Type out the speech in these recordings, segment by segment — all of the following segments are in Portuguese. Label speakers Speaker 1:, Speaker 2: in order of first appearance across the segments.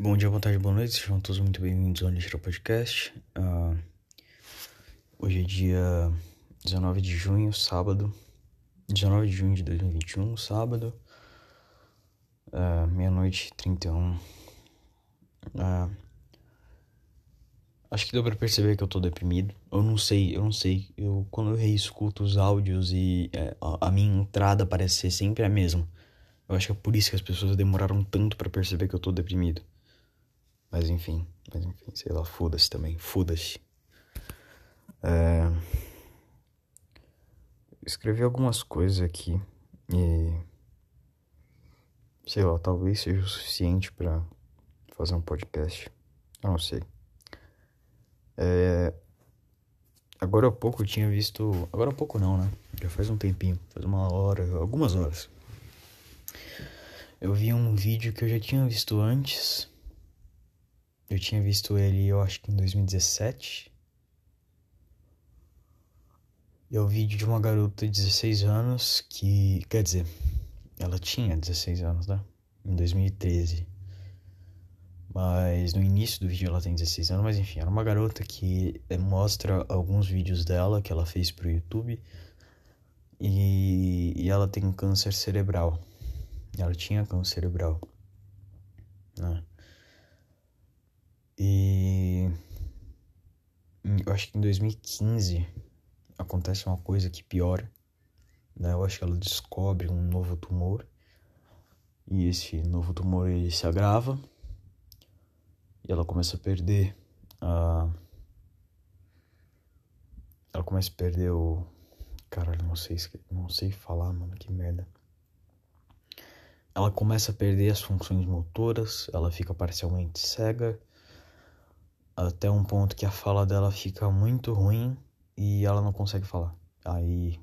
Speaker 1: Bom dia, boa tarde, boa noite, sejam todos muito bem-vindos ao Lixo Podcast. Uh, hoje é dia 19 de junho, sábado. 19 de junho de 2021, sábado. Uh, Meia-noite 31. Uh, acho que deu pra perceber que eu tô deprimido. Eu não sei, eu não sei. Eu, quando eu reescuto os áudios e é, a, a minha entrada parece ser sempre a mesma. Eu acho que é por isso que as pessoas demoraram tanto para perceber que eu tô deprimido. Mas enfim, mas enfim, sei lá, foda-se também, foda-se. É... Escrevi algumas coisas aqui e. Sei lá, talvez seja o suficiente para fazer um podcast. Eu não sei. É... Agora há pouco eu tinha visto. Agora há pouco não, né? Já faz um tempinho, faz uma hora, algumas horas. Eu vi um vídeo que eu já tinha visto antes eu tinha visto ele, eu acho que em 2017. E é o vídeo de uma garota de 16 anos que. Quer dizer, ela tinha 16 anos, né? Em 2013. Mas no início do vídeo ela tem 16 anos, mas enfim, era uma garota que eh, mostra alguns vídeos dela que ela fez pro YouTube. E, e ela tem câncer cerebral. Ela tinha câncer cerebral. Né? E eu acho que em 2015 acontece uma coisa que piora. Né? Eu acho que ela descobre um novo tumor. E esse novo tumor ele se agrava. E ela começa a perder a. Ela começa a perder o. Caralho, não sei, não sei falar, mano, que merda. Ela começa a perder as funções motoras, ela fica parcialmente cega até um ponto que a fala dela fica muito ruim e ela não consegue falar. Aí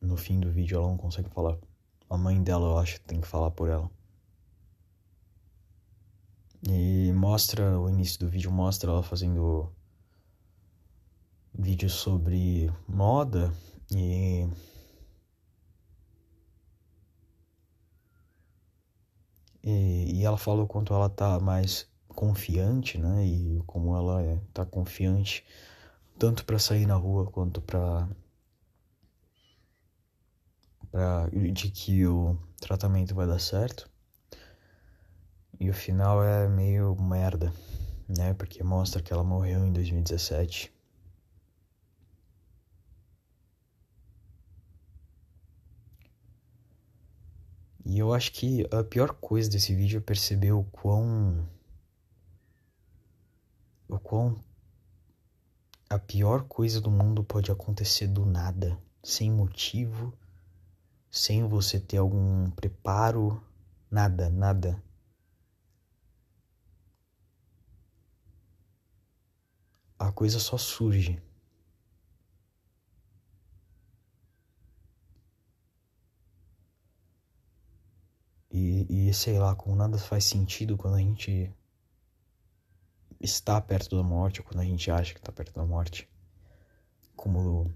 Speaker 1: no fim do vídeo ela não consegue falar. A mãe dela, eu acho, tem que falar por ela. E mostra o início do vídeo mostra ela fazendo vídeos sobre moda e e, e ela fala o quanto ela tá mais confiante, né? E como ela é, tá confiante tanto para sair na rua quanto para para de que o tratamento vai dar certo. E o final é meio merda, né? Porque mostra que ela morreu em 2017. E eu acho que a pior coisa desse vídeo é perceber o quão o quão a pior coisa do mundo pode acontecer do nada, sem motivo, sem você ter algum preparo, nada, nada. A coisa só surge. E, e sei lá, como nada faz sentido quando a gente está perto da morte, ou quando a gente acha que está perto da morte. Como,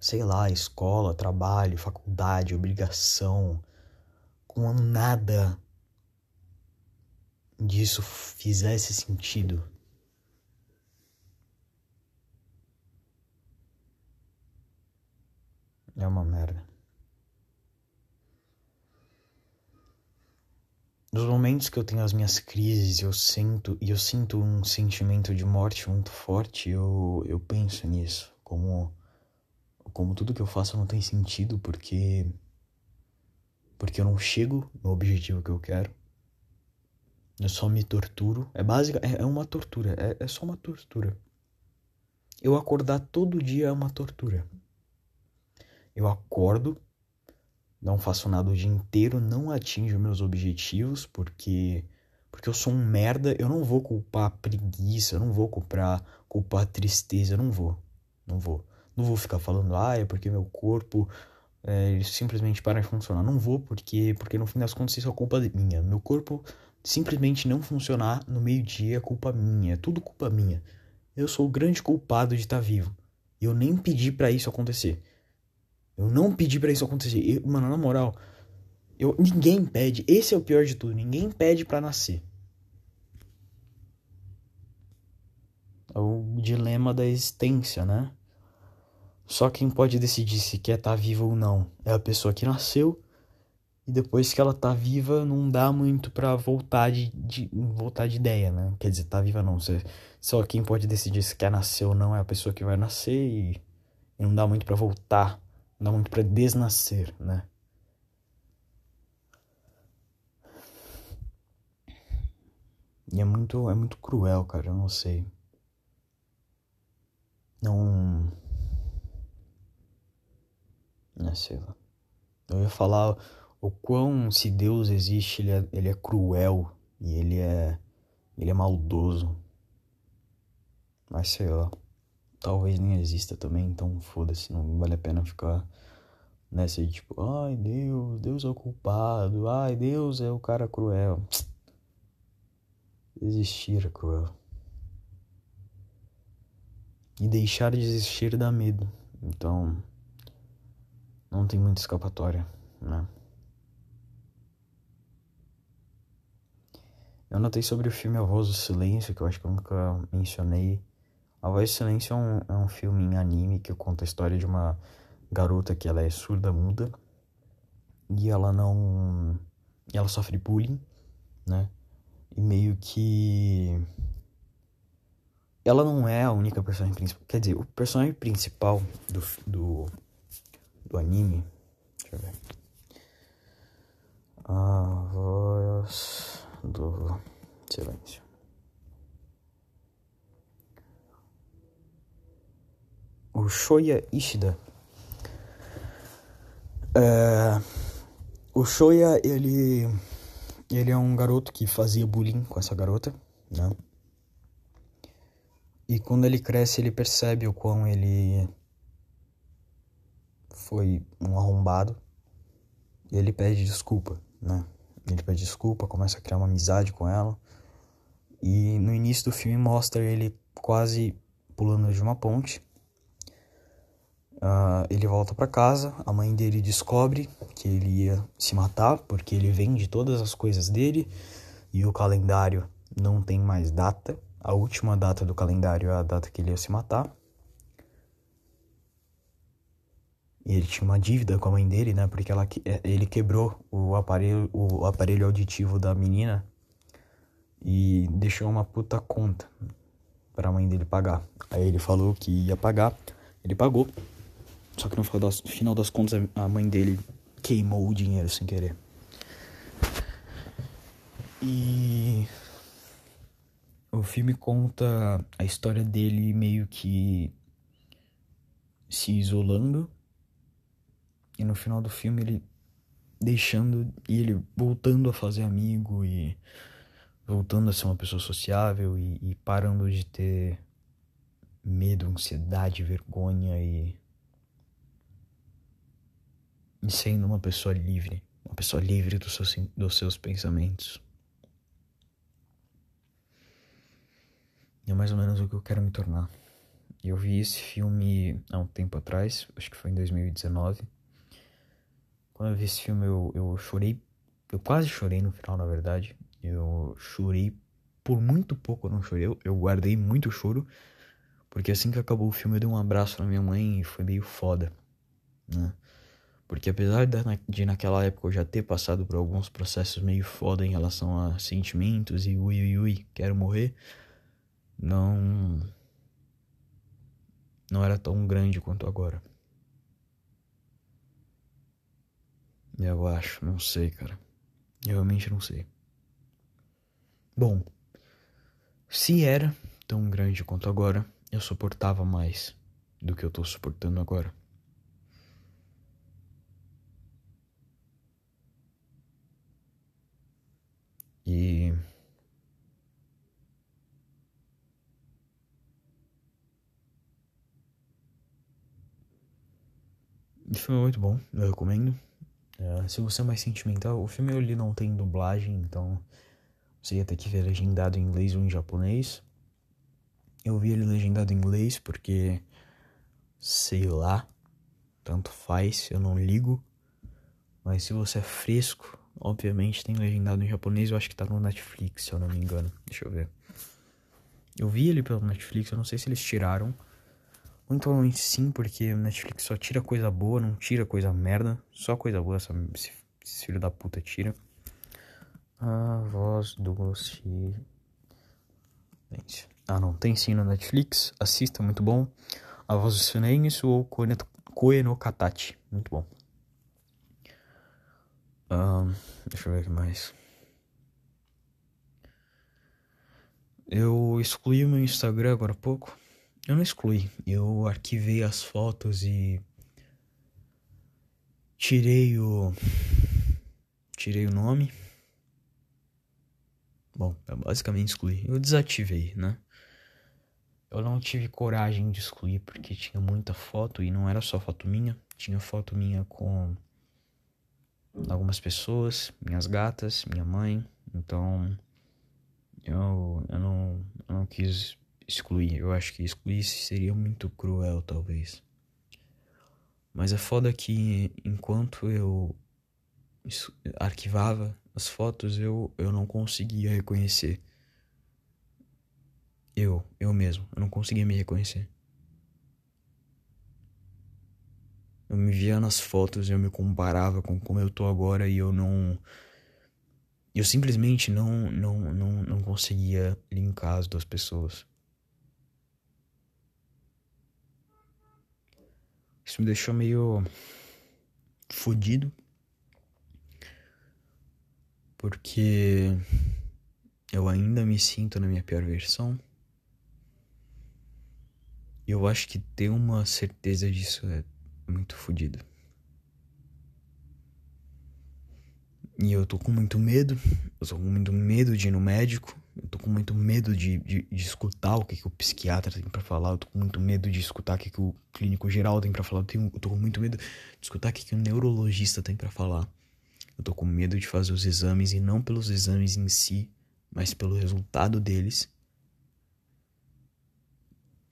Speaker 1: sei lá, escola, trabalho, faculdade, obrigação. Como nada disso fizesse sentido. É uma merda. Nos momentos que eu tenho as minhas crises, eu sinto e eu sinto um sentimento de morte muito forte, eu, eu penso nisso, como como tudo que eu faço não tem sentido porque porque eu não chego no objetivo que eu quero. Eu só me torturo. É básica, é, é uma tortura, é, é só uma tortura. Eu acordar todo dia é uma tortura. Eu acordo não faço nada o dia inteiro, não atinjo meus objetivos, porque porque eu sou um merda, eu não vou culpar preguiça, eu não vou culpar, culpar tristeza, eu não vou. Não vou. Não vou ficar falando, ah, é porque meu corpo é, simplesmente para de funcionar. Não vou, porque, porque no fim das contas isso é culpa minha. Meu corpo simplesmente não funcionar no meio-dia é culpa minha, é tudo culpa minha. Eu sou o grande culpado de estar vivo. E eu nem pedi para isso acontecer. Eu não pedi para isso acontecer. Eu, mano, na moral, eu, ninguém pede. Esse é o pior de tudo. Ninguém pede para nascer. É o dilema da existência, né? Só quem pode decidir se quer estar tá viva ou não é a pessoa que nasceu. E depois que ela tá viva, não dá muito pra voltar de, de voltar de ideia, né? Quer dizer, tá viva não. Você, só quem pode decidir se quer nascer ou não é a pessoa que vai nascer e, e não dá muito para voltar. Dá muito para desnascer, né? E é muito, é muito cruel, cara, eu não sei. Não. Não é, sei lá. Eu ia falar o quão, se Deus existe, ele é, ele é cruel e ele é. Ele é maldoso. Mas sei lá. Talvez nem exista também, então foda-se, não vale a pena ficar nessa de tipo, ai Deus, Deus é o culpado, ai Deus é o cara cruel. Existir é cruel. E deixar de existir dá medo. Então, não tem muita escapatória, né? Eu notei sobre o filme A Voz do Silêncio, que eu acho que eu nunca mencionei. A Voz do Silêncio é um, é um filme em anime que conta a história de uma garota que ela é surda muda e ela não ela sofre bullying, né? E meio que ela não é a única personagem principal. Quer dizer, o personagem principal do, do, do anime. Deixa eu ver. A voz do silêncio. O Shoya Ishida. É, o Shoya, ele. Ele é um garoto que fazia bullying com essa garota, né? E quando ele cresce, ele percebe o quão ele foi um arrombado. E ele pede desculpa, né? Ele pede desculpa, começa a criar uma amizade com ela. E no início do filme mostra ele quase pulando de uma ponte. Uh, ele volta para casa, a mãe dele descobre que ele ia se matar porque ele vende todas as coisas dele e o calendário não tem mais data. A última data do calendário é a data que ele ia se matar. E ele tinha uma dívida com a mãe dele, né? Porque ela, é, ele quebrou o aparelho, o aparelho auditivo da menina e deixou uma puta conta para a mãe dele pagar. Aí ele falou que ia pagar, ele pagou. Só que no final das, final das contas a mãe dele queimou o dinheiro sem querer. E o filme conta a história dele meio que se isolando e no final do filme ele deixando e ele voltando a fazer amigo e voltando a ser uma pessoa sociável e, e parando de ter medo, ansiedade, vergonha e, e sendo uma pessoa livre, uma pessoa livre dos seus, dos seus pensamentos. E é mais ou menos o que eu quero me tornar. Eu vi esse filme há um tempo atrás, acho que foi em 2019. Quando eu vi esse filme, eu, eu chorei. Eu quase chorei no final, na verdade. Eu chorei por muito pouco, eu não chorei. Eu, guardei muito choro. Porque assim que acabou o filme, eu dei um abraço na minha mãe e foi meio foda, né? Porque apesar de naquela época eu já ter passado por alguns processos meio foda em relação a sentimentos e ui ui ui, quero morrer não não era tão grande quanto agora. Eu acho, não sei, cara. Eu realmente não sei. Bom, se era tão grande quanto agora, eu suportava mais do que eu tô suportando agora. E O filme é muito bom, eu recomendo. É, se você é mais sentimental, o filme ele não tem dublagem, então você ia ter que ver legendado em inglês ou em japonês. Eu vi ele legendado em inglês porque, sei lá, tanto faz, eu não ligo. Mas se você é fresco, obviamente tem legendado em japonês, eu acho que tá no Netflix, se eu não me engano. Deixa eu ver. Eu vi ele pelo Netflix, eu não sei se eles tiraram. Muito provavelmente sim, porque o Netflix só tira coisa boa, não tira coisa merda. Só coisa boa, essa, esse, esse filho da puta tira. A voz do. Ah, não, tem sim no Netflix. Assista, muito bom. A voz do silêncio ou Koe no Katachi. Muito bom. Um, deixa eu ver o que mais. Eu excluí o meu Instagram agora há pouco. Eu não excluí, eu arquivei as fotos e tirei o tirei o nome. Bom, eu basicamente excluí. Eu desativei, né? Eu não tive coragem de excluir porque tinha muita foto e não era só foto minha, tinha foto minha com algumas pessoas, minhas gatas, minha mãe, então eu, eu, não, eu não quis excluir. Eu acho que excluir seria muito cruel, talvez. Mas é foda que enquanto eu arquivava as fotos, eu, eu não conseguia reconhecer. Eu, eu mesmo, eu não conseguia me reconhecer. Eu me via nas fotos, eu me comparava com como eu tô agora e eu não. Eu simplesmente não, não, não, não conseguia linkar as duas pessoas. Isso me deixou meio fodido. Porque eu ainda me sinto na minha pior versão. E eu acho que ter uma certeza disso é muito fodido. E eu tô com muito medo. Eu tô com muito medo de ir no médico. Eu tô com muito medo de, de, de escutar o que, que o psiquiatra tem para falar. Eu tô com muito medo de escutar o que, que o clínico geral tem para falar. Eu, tenho, eu tô com muito medo de escutar o que, que o neurologista tem para falar. Eu tô com medo de fazer os exames e não pelos exames em si, mas pelo resultado deles.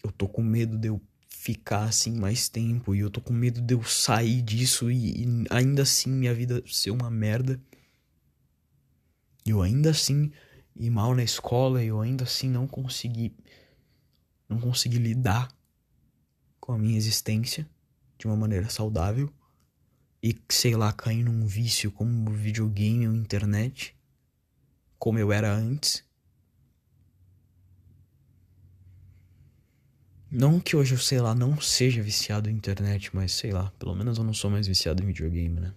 Speaker 1: Eu tô com medo de eu ficar assim mais tempo. E eu tô com medo de eu sair disso e, e ainda assim minha vida ser uma merda. E eu ainda assim ir mal na escola e eu ainda assim não consegui não consegui lidar com a minha existência de uma maneira saudável. E sei lá cair num vício como videogame ou internet como eu era antes não que hoje eu sei lá não seja viciado em internet mas sei lá pelo menos eu não sou mais viciado em videogame né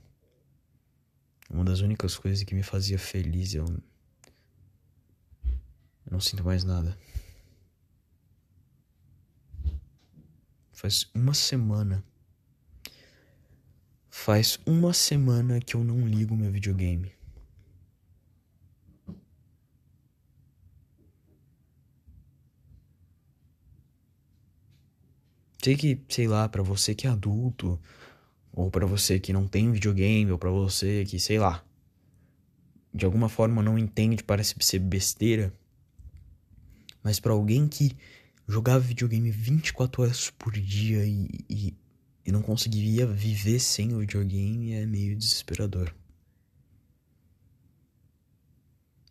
Speaker 1: uma das únicas coisas que me fazia feliz eu eu não sinto mais nada. Faz uma semana. Faz uma semana que eu não ligo meu videogame. Sei que, sei lá, para você que é adulto, ou para você que não tem videogame, ou para você que, sei lá, de alguma forma não entende, parece ser besteira. Mas para alguém que jogava videogame 24 horas por dia e, e, e não conseguiria viver sem o videogame é meio desesperador.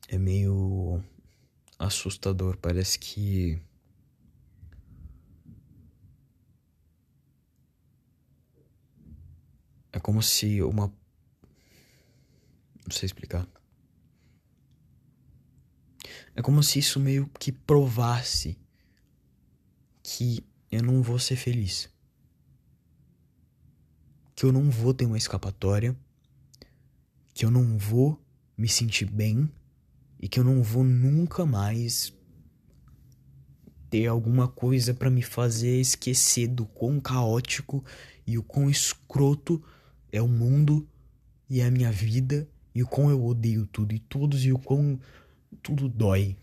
Speaker 1: É meio assustador. Parece que. É como se uma. Não sei explicar. É como se isso meio que provasse que eu não vou ser feliz. Que eu não vou ter uma escapatória. Que eu não vou me sentir bem. E que eu não vou nunca mais ter alguma coisa para me fazer esquecer do quão caótico e o quão escroto é o mundo e a minha vida e o quão eu odeio tudo e todos e o quão tudo dói.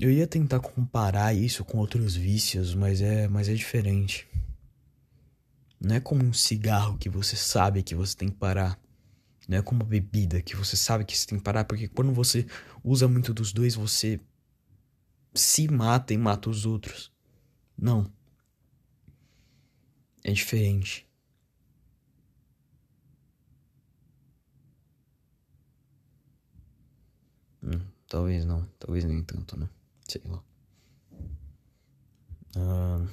Speaker 1: Eu ia tentar comparar isso com outros vícios, mas é, mas é diferente. Não é como um cigarro que você sabe que você tem que parar. Não é como bebida que você sabe que você tem que parar, porque quando você usa muito dos dois, você se mata e mata os outros. Não. É diferente. Hum, talvez não, talvez nem tanto, né? Sei lá. Ah,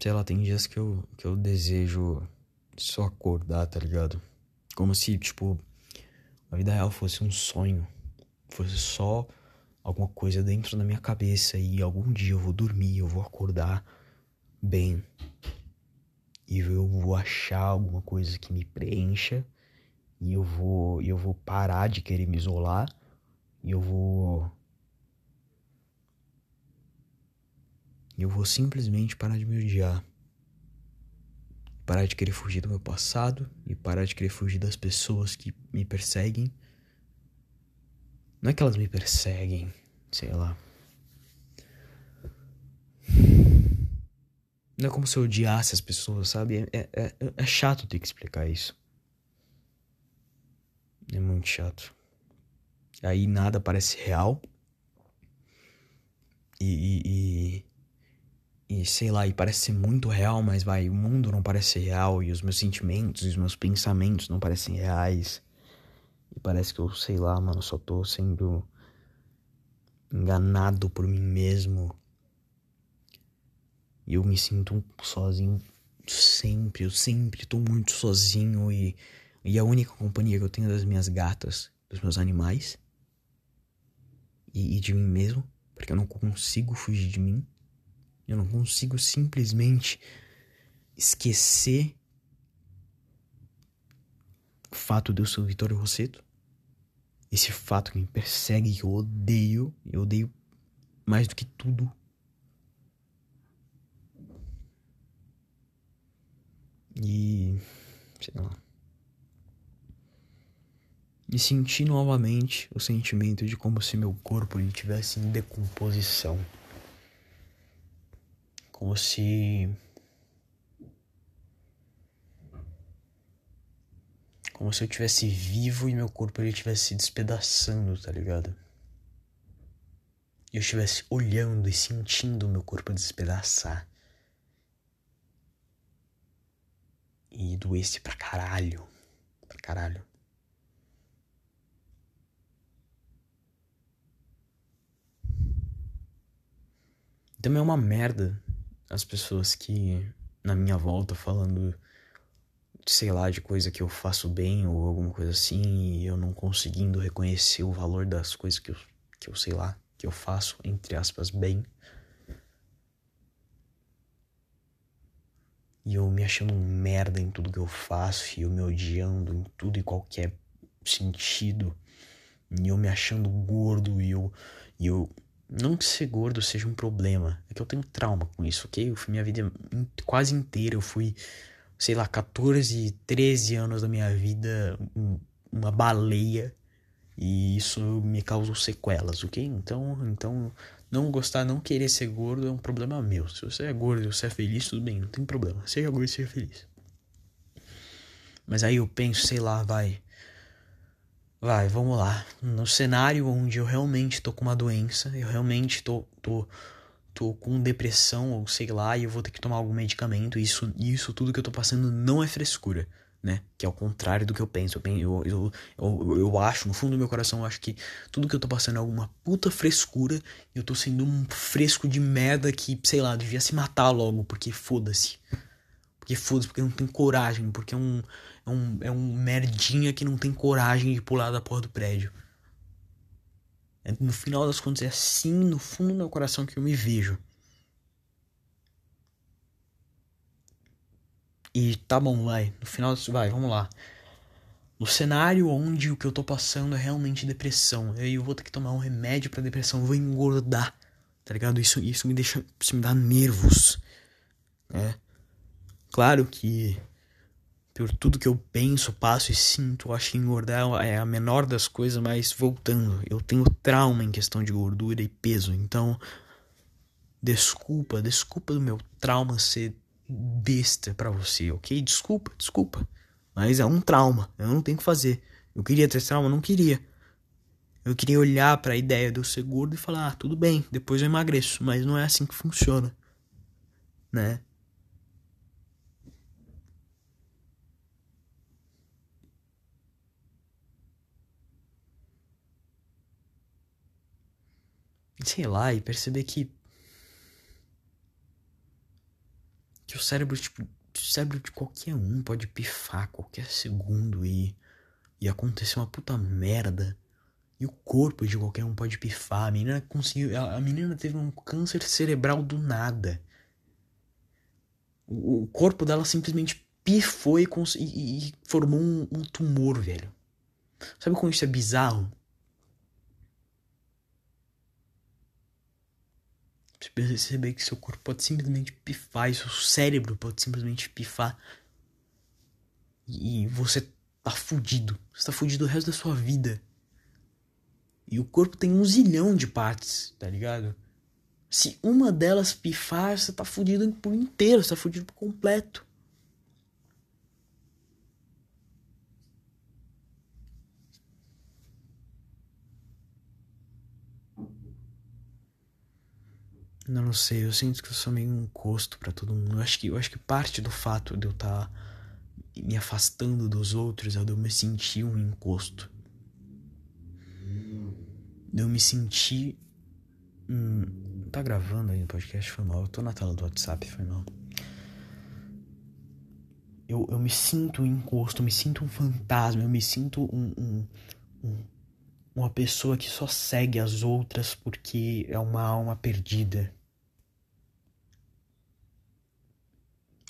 Speaker 1: sei lá, tem dias que eu, que eu desejo só acordar, tá ligado? Como se, tipo, a vida real fosse um sonho. Fosse só alguma coisa dentro da minha cabeça e algum dia eu vou dormir, eu vou acordar bem. E eu vou achar alguma coisa que me preencha e eu vou eu vou parar de querer me isolar e eu vou eu vou simplesmente parar de me odiar. Parar de querer fugir do meu passado e parar de querer fugir das pessoas que me perseguem. Não é que elas me perseguem, sei lá. Não é como se eu odiasse as pessoas, sabe? É, é, é chato ter que explicar isso. É muito chato. Aí nada parece real. E, e, e, e, sei lá, e parece ser muito real, mas vai, o mundo não parece real. E os meus sentimentos e os meus pensamentos não parecem reais. E parece que eu, sei lá, mano, só tô sendo enganado por mim mesmo. E eu me sinto sozinho sempre, eu sempre tô muito sozinho e e a única companhia que eu tenho das minhas gatas, dos meus animais e, e de mim mesmo, porque eu não consigo fugir de mim. Eu não consigo simplesmente esquecer o fato de eu ser o Vitório Rosseto. Esse fato que me persegue, que eu odeio, eu odeio mais do que tudo. E. sei lá e senti novamente o sentimento de como se meu corpo estivesse em decomposição. Como se. Como se eu tivesse vivo e meu corpo ele estivesse se despedaçando, tá ligado? E eu estivesse olhando e sentindo o meu corpo despedaçar. E doesse pra caralho. Pra caralho. Também é uma merda as pessoas que na minha volta falando, sei lá, de coisa que eu faço bem ou alguma coisa assim, e eu não conseguindo reconhecer o valor das coisas que eu, que eu sei lá, que eu faço, entre aspas, bem. E eu me achando um merda em tudo que eu faço, e eu me odiando em tudo e qualquer sentido. E eu me achando gordo, e eu, e eu não que ser gordo seja um problema, é que eu tenho trauma com isso, ok? Eu minha vida quase inteira, eu fui, sei lá, 14, 13 anos da minha vida uma baleia e isso me causou sequelas, ok? Então, então não gostar, não querer ser gordo é um problema meu. Se você é gordo e você é feliz, tudo bem, não tem problema. Seja gordo e seja feliz. Mas aí eu penso, sei lá, vai. Vai, vamos lá. No cenário onde eu realmente tô com uma doença, eu realmente tô, tô, tô com depressão ou sei lá, e eu vou ter que tomar algum medicamento, isso, isso tudo que eu tô passando não é frescura, né? Que é o contrário do que eu penso. Eu, eu, eu, eu, acho, no fundo do meu coração, eu acho que tudo que eu tô passando é alguma puta frescura e eu tô sendo um fresco de merda que, sei lá, devia se matar logo, porque foda-se. Porque foda-se, porque não tem coragem, porque é um é um, é um merdinha que não tem coragem de pular da porra do prédio. É, no final das contas, é assim, no fundo do meu coração, que eu me vejo. E tá bom, vai. No final, vai, vamos lá. No cenário onde o que eu tô passando é realmente depressão. Eu vou ter que tomar um remédio pra depressão, vou engordar. Tá ligado? Isso, isso me deixa. Isso me dá nervos. Né? Claro que por tudo que eu penso, passo e sinto, acho que engordar é a menor das coisas, mas voltando, eu tenho trauma em questão de gordura e peso, então desculpa, desculpa do meu trauma ser besta para você, ok? Desculpa, desculpa, mas é um trauma, eu não tenho que fazer. Eu queria ter trauma, não queria. Eu queria olhar para a ideia de eu ser gordo e falar, ah, tudo bem, depois eu emagreço, mas não é assim que funciona, né? Sei lá, e perceber que que o cérebro, tipo, o cérebro de qualquer um pode pifar qualquer segundo e e acontecer uma puta merda. E o corpo de qualquer um pode pifar. A menina conseguiu, a, a menina teve um câncer cerebral do nada. O, o corpo dela simplesmente pifou e, e, e formou um, um tumor, velho. Sabe como isso é bizarro? Você perceber que seu corpo pode simplesmente pifar, e seu cérebro pode simplesmente pifar. E você tá fudido. Você tá fudido o resto da sua vida. E o corpo tem um zilhão de partes, tá ligado? Se uma delas pifar, você tá fudido por inteiro, você tá fudido por completo. Eu não sei, eu sinto que eu sou meio um encosto para todo mundo. Eu acho que eu acho que parte do fato de eu estar tá me afastando dos outros é de eu me sentir um encosto. De eu me sentir hum, tá gravando aí no podcast, foi mal. Eu tô na tela do WhatsApp, foi mal. Eu, eu me sinto um encosto, eu me sinto um fantasma, eu me sinto um, um, um uma pessoa que só segue as outras porque é uma alma perdida.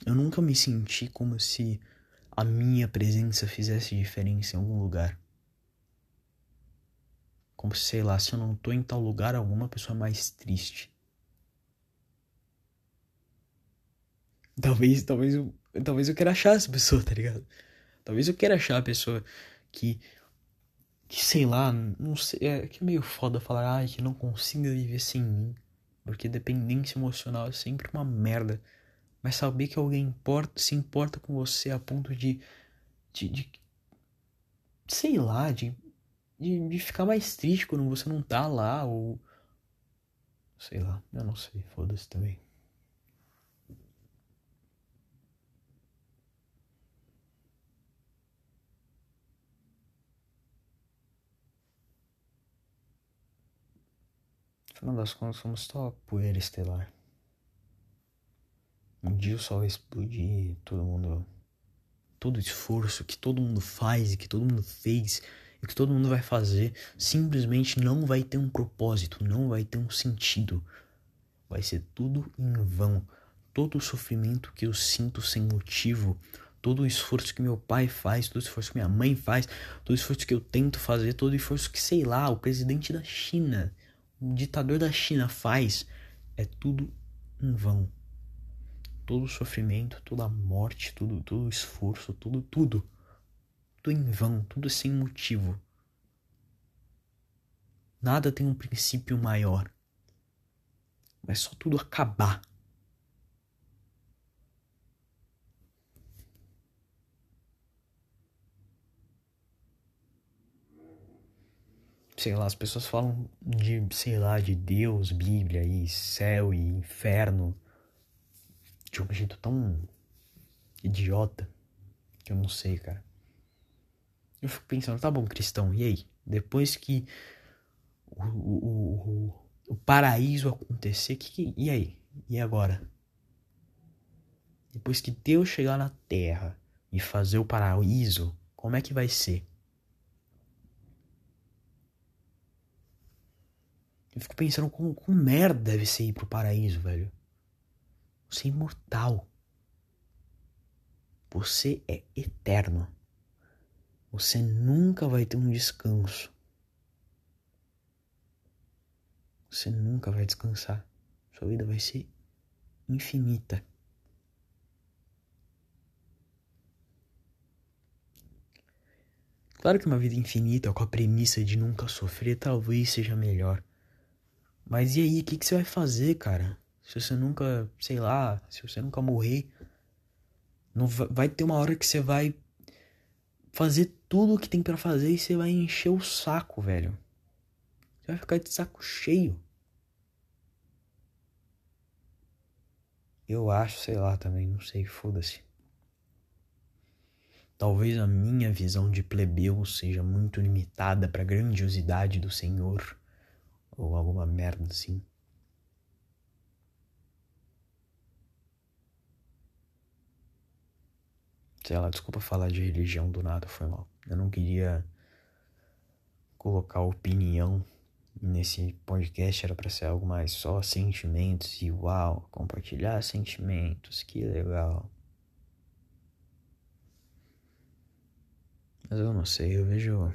Speaker 1: Eu nunca me senti como se a minha presença fizesse diferença em algum lugar. Como se, sei lá, se eu não tô em tal lugar, alguma pessoa é mais triste. Talvez, talvez eu, talvez eu queira achar essa pessoa, tá ligado? Talvez eu queira achar a pessoa que que sei lá, não sei, é que é meio foda falar, ai, que não consiga viver sem mim, porque dependência emocional é sempre uma merda. Mas saber que alguém importa, se importa com você a ponto de. de, de sei lá, de, de, de ficar mais triste quando você não tá lá, ou. Sei lá, eu não sei, foda-se também. No final das contas, somos só poeira estelar. Um dia o sol vai explodir, todo mundo. Todo esforço que todo mundo faz e que todo mundo fez e que todo mundo vai fazer simplesmente não vai ter um propósito, não vai ter um sentido. Vai ser tudo em vão. Todo o sofrimento que eu sinto sem motivo, todo o esforço que meu pai faz, todo o esforço que minha mãe faz, todo o esforço que eu tento fazer, todo o esforço que, sei lá, o presidente da China, o ditador da China faz, é tudo em vão todo o sofrimento, toda a morte, tudo, todo o esforço, tudo, tudo, tudo em vão, tudo sem motivo. Nada tem um princípio maior. Vai só tudo acabar. sei lá, as pessoas falam de, sei lá, de Deus, Bíblia e céu e inferno de um jeito tão idiota que eu não sei, cara. Eu fico pensando, tá bom, cristão, e aí? Depois que o, o, o, o paraíso acontecer, que, que, e aí? E agora? Depois que Deus chegar na terra e fazer o paraíso, como é que vai ser? Eu fico pensando como, como merda deve ser ir pro paraíso, velho. Você é imortal. Você é eterno. Você nunca vai ter um descanso. Você nunca vai descansar. Sua vida vai ser infinita. Claro que uma vida infinita com a premissa de nunca sofrer talvez seja melhor. Mas e aí, o que, que você vai fazer, cara? Se você nunca, sei lá, se você nunca morrer, não vai ter uma hora que você vai fazer tudo o que tem para fazer e você vai encher o saco, velho. Você vai ficar de saco cheio. Eu acho, sei lá também, não sei, foda-se. Talvez a minha visão de plebeu seja muito limitada para a grandiosidade do Senhor Ou alguma merda assim. Sei lá, desculpa falar de religião do nada, foi mal. Eu não queria colocar opinião nesse podcast, era para ser algo mais só sentimentos e uau, compartilhar sentimentos, que legal. Mas eu não sei, eu vejo.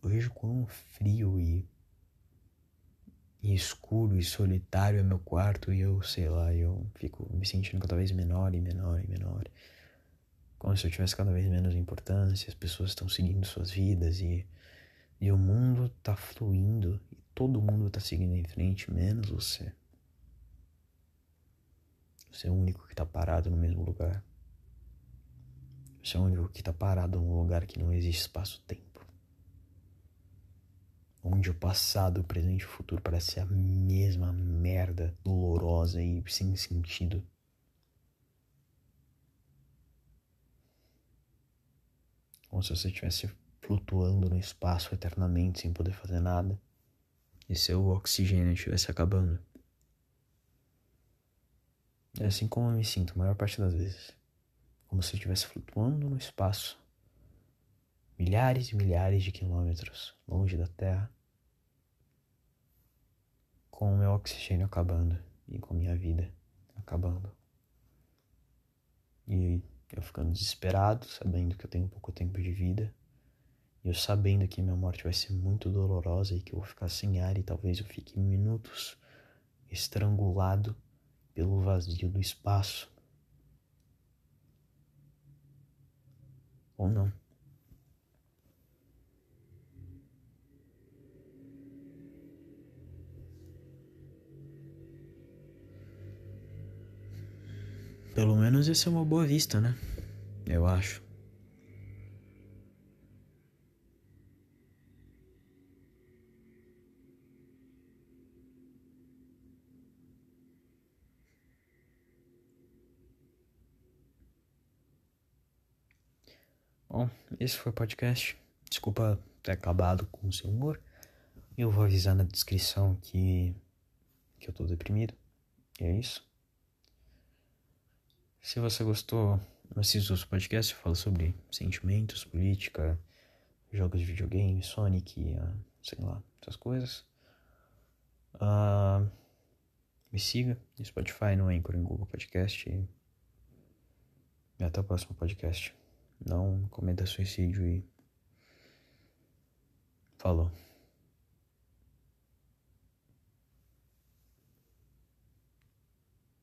Speaker 1: Eu vejo quão frio e, e escuro e solitário é meu quarto e eu, sei lá, eu fico me sentindo cada vez menor e menor e menor. Como se eu tivesse cada vez menos importância, as pessoas estão seguindo suas vidas e, e o mundo tá fluindo e todo mundo tá seguindo em frente, menos você. Você é o único que tá parado no mesmo lugar. Você é o único que tá parado num lugar que não existe espaço-tempo. Onde o passado, o presente e o futuro parecem a mesma merda dolorosa e sem sentido. Como se você estivesse flutuando no espaço eternamente sem poder fazer nada. E seu oxigênio estivesse acabando. É assim como eu me sinto a maior parte das vezes. Como se eu estivesse flutuando no espaço. Milhares e milhares de quilômetros longe da Terra. Com o meu oxigênio acabando e com a minha vida acabando. E eu ficando desesperado, sabendo que eu tenho pouco tempo de vida. E eu sabendo que minha morte vai ser muito dolorosa e que eu vou ficar sem ar e talvez eu fique minutos estrangulado pelo vazio do espaço. Ou não. Pelo menos esse é uma boa vista, né? Eu acho. Bom, esse foi o podcast. Desculpa ter acabado com o seu humor. Eu vou avisar na descrição que, que eu tô deprimido. E é isso. Se você gostou, assista os podcasts. Eu falo sobre sentimentos, política, jogos de videogame, Sonic, uh, sei lá, essas coisas. Uh, me siga no Spotify, no Anchor, em Google Podcast. E até o próximo podcast. Não cometa suicídio e. Falou.